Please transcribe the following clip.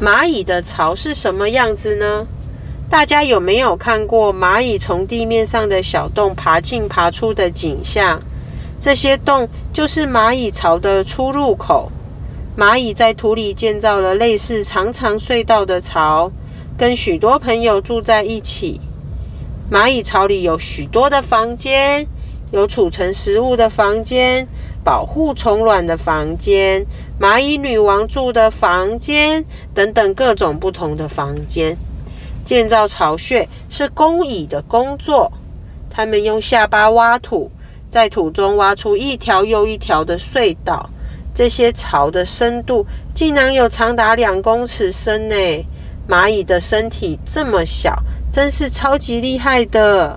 蚂蚁的巢是什么样子呢？大家有没有看过蚂蚁从地面上的小洞爬进爬出的景象？这些洞就是蚂蚁巢的出入口。蚂蚁在土里建造了类似长长隧道的巢，跟许多朋友住在一起。蚂蚁巢里有许多的房间，有储存食物的房间。保护虫卵的房间，蚂蚁女王住的房间等等各种不同的房间。建造巢穴是工蚁的工作，它们用下巴挖土，在土中挖出一条又一条的隧道。这些巢的深度竟然有长达两公尺深呢！蚂蚁的身体这么小，真是超级厉害的。